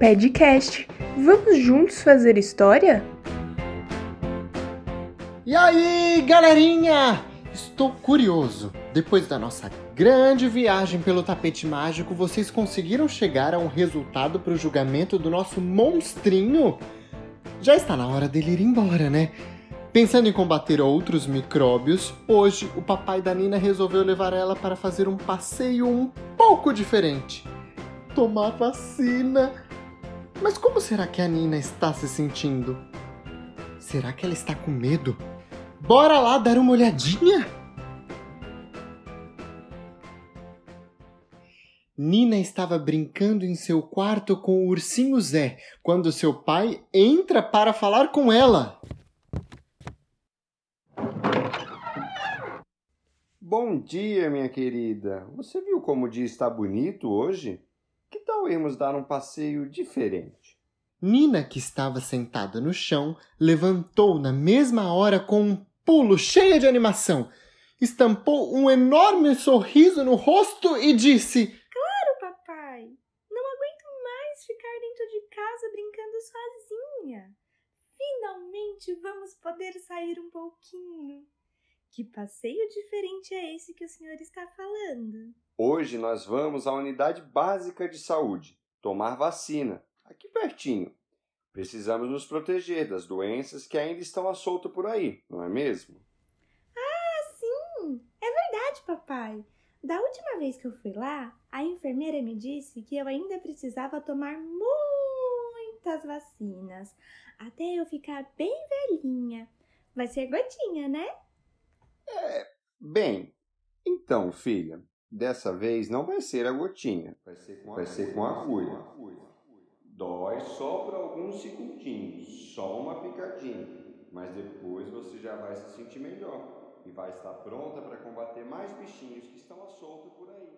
Podcast. Vamos juntos fazer história? E aí, galerinha? Estou curioso. Depois da nossa grande viagem pelo tapete mágico, vocês conseguiram chegar a um resultado para o julgamento do nosso monstrinho? Já está na hora dele ir embora, né? Pensando em combater outros micróbios, hoje o papai da Nina resolveu levar ela para fazer um passeio um pouco diferente. Tomar vacina. Mas como será que a Nina está se sentindo? Será que ela está com medo? Bora lá dar uma olhadinha? Nina estava brincando em seu quarto com o ursinho Zé quando seu pai entra para falar com ela. Bom dia, minha querida. Você viu como o dia está bonito hoje? Tal irmos dar um passeio diferente? Nina, que estava sentada no chão, levantou na mesma hora com um pulo cheio de animação, estampou um enorme sorriso no rosto e disse: Claro, papai! Não aguento mais ficar dentro de casa brincando sozinha. Finalmente vamos poder sair um pouquinho. Que passeio diferente é esse que o senhor está falando? Hoje nós vamos à unidade básica de saúde tomar vacina, aqui pertinho. Precisamos nos proteger das doenças que ainda estão à solta por aí, não é mesmo? Ah, sim! É verdade, papai. Da última vez que eu fui lá, a enfermeira me disse que eu ainda precisava tomar muitas vacinas, até eu ficar bem velhinha. Vai ser gotinha, né? É, bem. Então, filha, dessa vez não vai ser a gotinha, vai ser com, vai ser com a agulha. Dói só por alguns segundinhos, só uma picadinha, mas depois você já vai se sentir melhor e vai estar pronta para combater mais bichinhos que estão à solta por aí.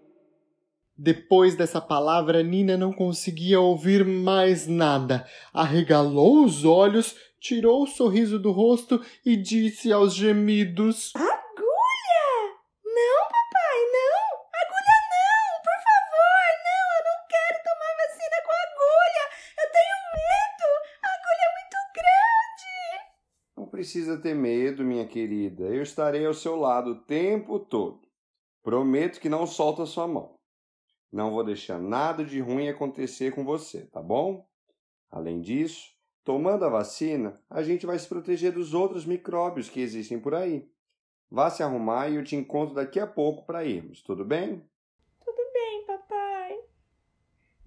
Depois dessa palavra, Nina não conseguia ouvir mais nada. Arregalou os olhos, tirou o sorriso do rosto e disse aos gemidos: precisa ter medo, minha querida. Eu estarei ao seu lado o tempo todo. Prometo que não solto a sua mão. Não vou deixar nada de ruim acontecer com você, tá bom? Além disso, tomando a vacina, a gente vai se proteger dos outros micróbios que existem por aí. Vá se arrumar e eu te encontro daqui a pouco para irmos, tudo bem? Tudo bem, papai.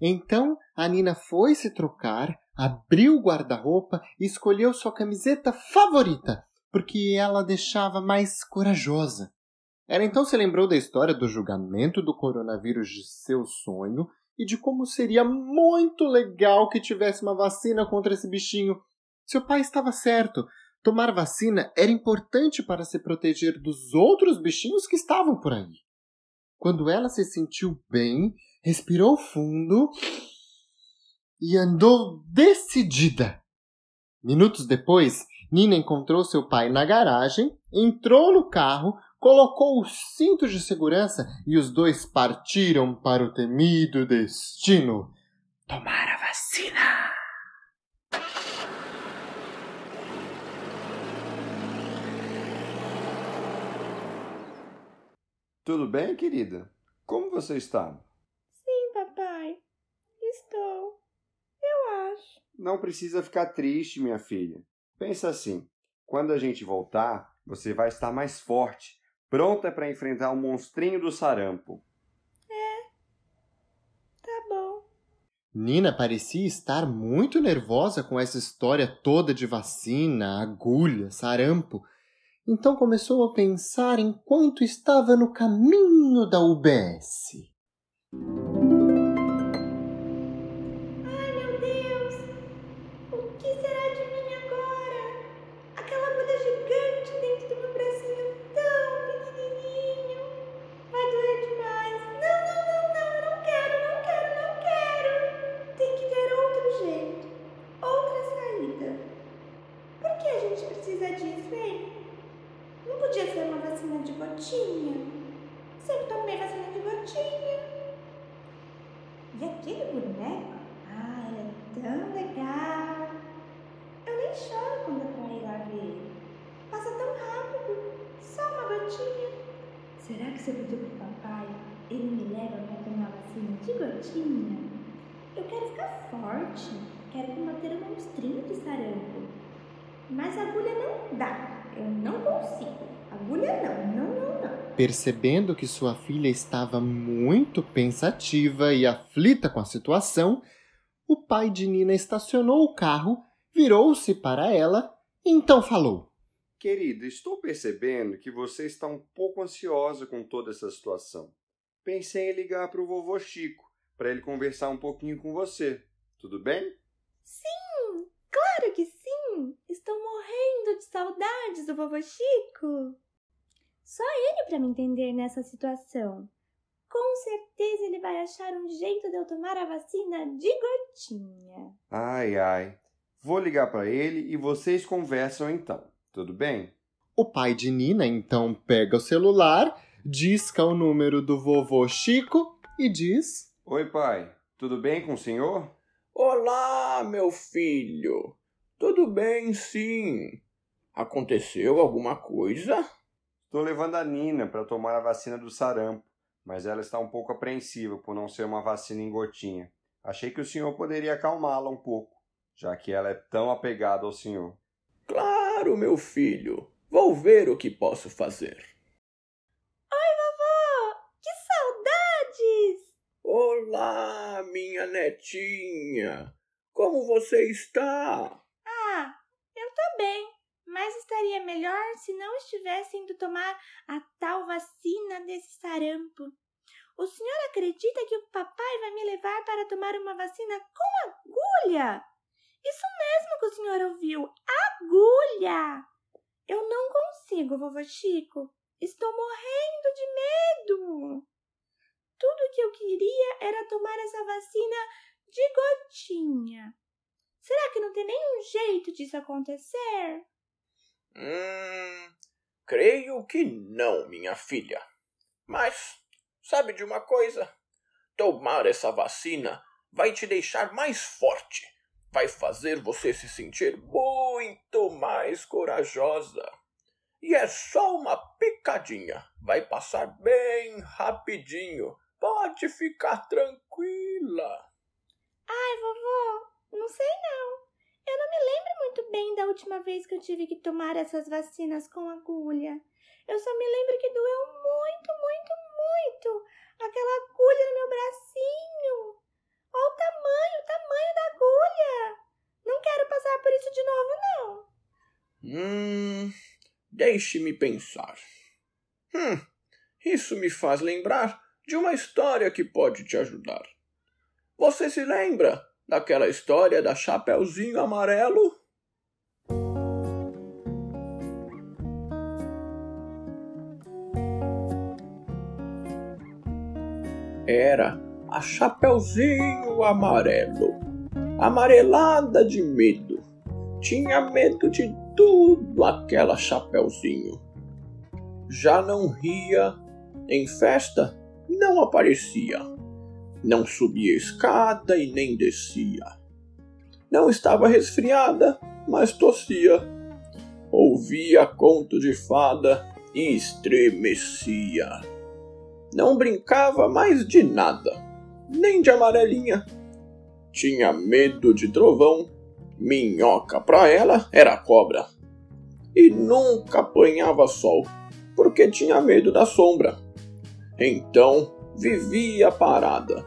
Então a Nina foi se trocar, abriu o guarda-roupa e escolheu sua camiseta favorita, porque ela deixava mais corajosa. Ela então se lembrou da história do julgamento do coronavírus de seu sonho e de como seria muito legal que tivesse uma vacina contra esse bichinho. Seu pai estava certo. Tomar vacina era importante para se proteger dos outros bichinhos que estavam por aí. Quando ela se sentiu bem, respirou fundo e andou decidida. Minutos depois, Nina encontrou seu pai na garagem, entrou no carro, colocou os cintos de segurança e os dois partiram para o temido destino tomar a vacina. Tudo bem, querida? Como você está? Sim, papai. Estou. Eu acho. Não precisa ficar triste, minha filha. Pensa assim: quando a gente voltar, você vai estar mais forte, pronta para enfrentar o monstrinho do sarampo. Tá bom. Nina parecia estar muito nervosa com essa história toda de vacina, agulha, sarampo. Então começou a pensar enquanto estava no caminho da UBS. Boneco? Ah, é tão legal. Eu nem choro quando pra ir lá ver. Passa tão rápido, só uma gotinha. Será que se eu pedir pro papai, ele me leva pra tomar vacina de gotinha? Eu quero ficar forte, quero combater o monstrinho de sarampo. Mas agulha não dá, eu não consigo. Agulha não, não, não, não. Percebendo que sua filha estava muito pensativa e aflita com a situação, o pai de Nina estacionou o carro, virou-se para ela e então falou: Querida, estou percebendo que você está um pouco ansiosa com toda essa situação. Pensei em ligar para o vovô Chico para ele conversar um pouquinho com você. Tudo bem? Sim, claro que sim. Estou morrendo de saudades do vovô Chico. Só ele para me entender nessa situação. Com certeza ele vai achar um jeito de eu tomar a vacina de gotinha. Ai, ai. Vou ligar para ele e vocês conversam então. Tudo bem? O pai de Nina então pega o celular, disca o número do vovô Chico e diz: Oi, pai. Tudo bem com o senhor? Olá, meu filho. Tudo bem, sim. Aconteceu alguma coisa? Estou levando a Nina para tomar a vacina do sarampo, mas ela está um pouco apreensiva por não ser uma vacina em gotinha. Achei que o senhor poderia acalmá-la um pouco, já que ela é tão apegada ao senhor. Claro, meu filho. Vou ver o que posso fazer. Oi, vovô! Que saudades! Olá, minha netinha. Como você está? Ah, eu tô bem, mas estaria melhor se não estivesse indo tomar a tal vacina desse sarampo. O senhor acredita que o papai vai me levar para tomar uma vacina com agulha? Isso mesmo que o senhor ouviu, agulha! Eu não consigo, vovô Chico. Estou morrendo de medo. Tudo que eu queria era tomar essa vacina de gotinha. Será que não tem nenhum jeito disso acontecer? Hum, creio que não, minha filha. Mas, sabe de uma coisa? Tomar essa vacina vai te deixar mais forte. Vai fazer você se sentir muito mais corajosa. E é só uma picadinha. Vai passar bem rapidinho. Pode ficar tranquila. Ai, vovô, não sei não. Eu não me lembro muito bem da última vez que eu tive que tomar essas vacinas com agulha. Eu só me lembro que doeu muito, muito, muito. Aquela agulha no meu bracinho. Olha o tamanho, o tamanho da agulha. Não quero passar por isso de novo, não. Hum, deixe-me pensar. Hum, isso me faz lembrar de uma história que pode te ajudar. Você se lembra daquela história da Chapeuzinho Amarelo? Era a Chapeuzinho Amarelo, amarelada de medo. Tinha medo de tudo aquela Chapeuzinho. Já não ria, em festa não aparecia não subia escada e nem descia. Não estava resfriada, mas tossia. Ouvia conto de fada e estremecia. Não brincava mais de nada, nem de amarelinha. Tinha medo de trovão, minhoca pra ela era cobra. E nunca apanhava sol, porque tinha medo da sombra. Então vivia parada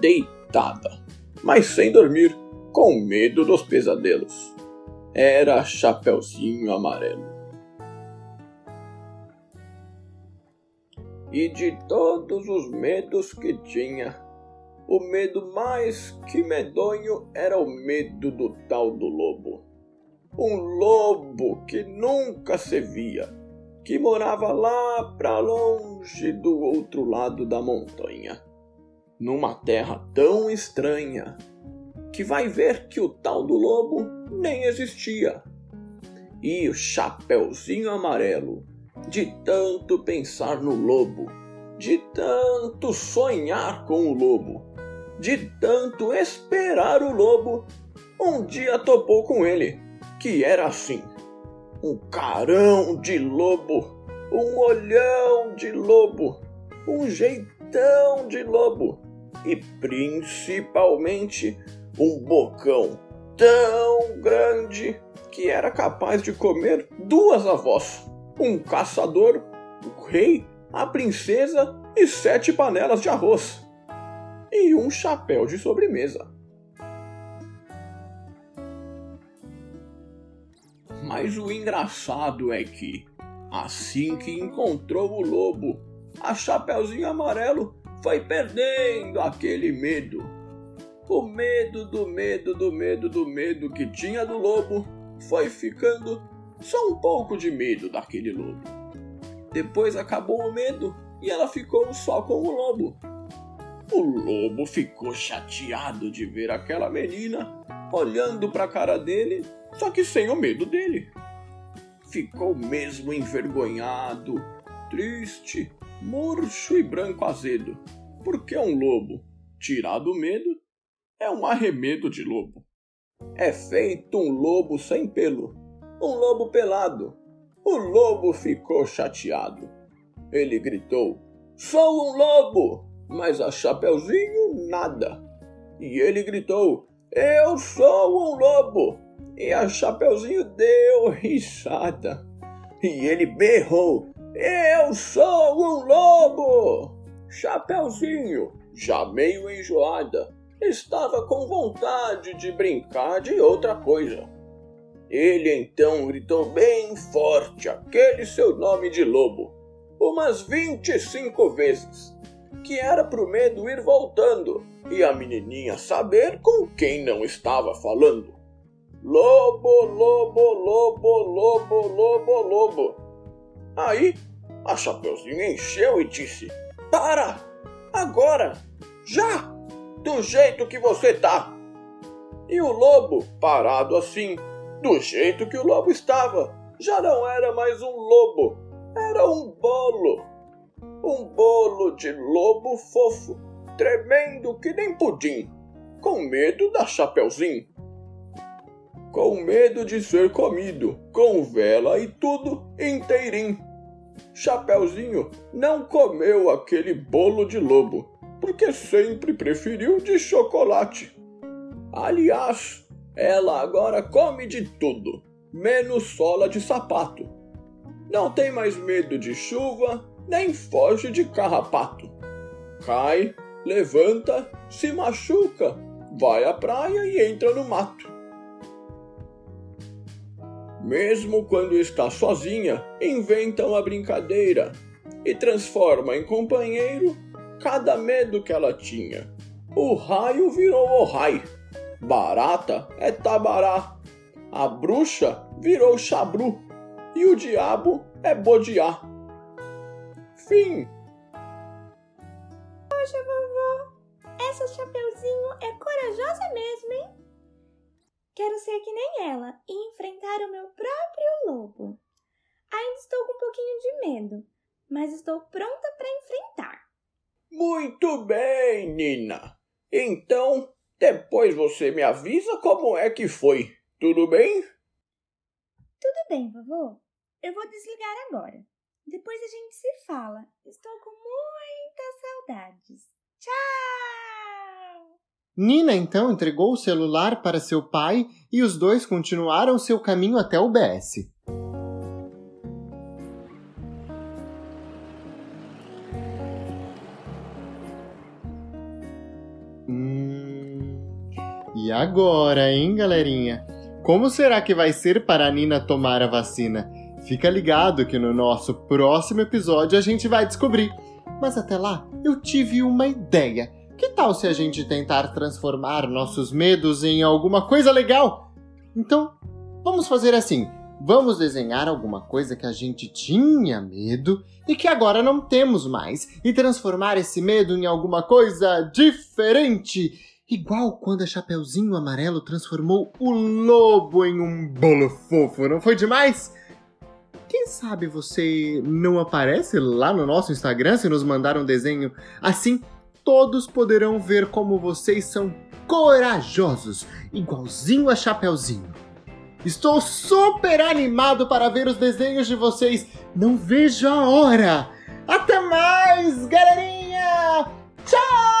deitada, mas sem dormir, com medo dos pesadelos. Era Chapeuzinho Amarelo. E de todos os medos que tinha, o medo mais que medonho era o medo do tal do lobo. Um lobo que nunca se via, que morava lá para longe do outro lado da montanha numa terra tão estranha que vai ver que o tal do lobo nem existia. E o Chapeuzinho Amarelo, de tanto pensar no lobo, de tanto sonhar com o lobo, de tanto esperar o lobo, um dia topou com ele, que era assim: um carão de lobo, um olhão de lobo, um jeitão de lobo e principalmente um bocão tão grande que era capaz de comer duas avós, um caçador, o rei, a princesa e sete panelas de arroz e um chapéu de sobremesa. Mas o engraçado é que, assim que encontrou o lobo, a Chapeuzinho Amarelo foi perdendo aquele medo. O medo do medo do medo do medo que tinha do lobo foi ficando só um pouco de medo daquele lobo. Depois acabou o medo e ela ficou só com o lobo. O lobo ficou chateado de ver aquela menina olhando para a cara dele, só que sem o medo dele. Ficou mesmo envergonhado, triste, murcho e branco azedo, porque um lobo, tirado o medo, é um arremedo de lobo. É feito um lobo sem pelo, um lobo pelado. O lobo ficou chateado. Ele gritou: Sou um lobo! Mas a Chapeuzinho nada. E ele gritou: Eu sou um lobo! E a Chapeuzinho deu risada. E ele berrou: Eu sou um lobo! Chapeuzinho, já meio enjoada, estava com vontade de brincar de outra coisa. Ele então gritou bem forte aquele seu nome de lobo, umas vinte e cinco vezes, que era pro medo ir voltando e a menininha saber com quem não estava falando. Lobo, lobo, lobo, lobo, lobo, lobo. Aí a Chapeuzinho encheu e disse: Para! Agora! Já! Do jeito que você tá! E o lobo, parado assim, do jeito que o lobo estava, já não era mais um lobo, era um bolo. Um bolo de lobo fofo, tremendo que nem pudim, com medo da Chapeuzinho. Com medo de ser comido, com vela e tudo inteirinho. Chapeuzinho não comeu aquele bolo de lobo, porque sempre preferiu de chocolate. Aliás, ela agora come de tudo, menos sola de sapato. Não tem mais medo de chuva, nem foge de carrapato. Cai, levanta, se machuca, vai à praia e entra no mato. Mesmo quando está sozinha, inventa uma brincadeira e transforma em companheiro cada medo que ela tinha. O raio virou o raio, barata é tabará, a bruxa virou chabru e o diabo é bodiá. Fim. Poxa, vovó, essa Chapeuzinho é corajosa mesmo, hein? Quero ser que nem ela e enfrentar o meu próprio lobo. Ainda estou com um pouquinho de medo, mas estou pronta para enfrentar. Muito bem, Nina. Então, depois você me avisa como é que foi. Tudo bem? Tudo bem, vovô. Eu vou desligar agora. Depois a gente se fala. Estou com muitas saudades. Tchau! Nina então entregou o celular para seu pai e os dois continuaram seu caminho até o BS. Agora, hein, galerinha? Como será que vai ser para a Nina tomar a vacina? Fica ligado que no nosso próximo episódio a gente vai descobrir. Mas até lá, eu tive uma ideia. Que tal se a gente tentar transformar nossos medos em alguma coisa legal? Então, vamos fazer assim. Vamos desenhar alguma coisa que a gente tinha medo e que agora não temos mais e transformar esse medo em alguma coisa diferente. Igual quando a Chapeuzinho Amarelo transformou o lobo em um bolo fofo, não foi demais? Quem sabe você não aparece lá no nosso Instagram se nos mandar um desenho assim? Todos poderão ver como vocês são corajosos, igualzinho a Chapeuzinho. Estou super animado para ver os desenhos de vocês. Não vejo a hora. Até mais, galerinha! Tchau!